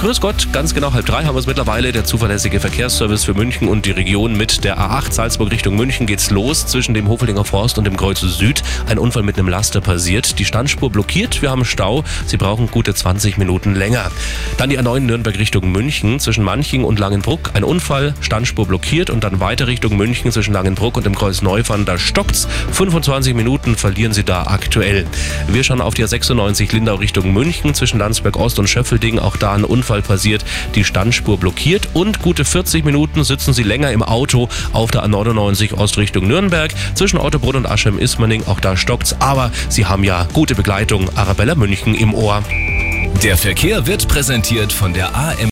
Grüß Gott, ganz genau halb drei haben wir es mittlerweile. Der zuverlässige Verkehrsservice für München und die Region mit der A8 Salzburg Richtung München geht's los. Zwischen dem Hofelinger Forst und dem Kreuz Süd ein Unfall mit einem Laster passiert. Die Standspur blockiert, wir haben Stau. Sie brauchen gute 20 Minuten länger. Dann die A9 Nürnberg Richtung München zwischen Manching und Langenbruck. Ein Unfall, Standspur blockiert und dann weiter Richtung München zwischen Langenbruck und dem Kreuz Neufahren. Da stockt's. 25 Minuten verlieren Sie da aktuell. Wir schauen auf die A96 Lindau Richtung München zwischen Landsberg Ost und Schöffelding. Auch da ein Unfall passiert, die Standspur blockiert und gute 40 Minuten sitzen Sie länger im Auto auf der A99 Ost Richtung Nürnberg. Zwischen Ottobrunn und Aschem-Ismaning, auch da stockt's, aber Sie haben ja gute Begleitung. Arabella München im Ohr. Der Verkehr wird präsentiert von der AM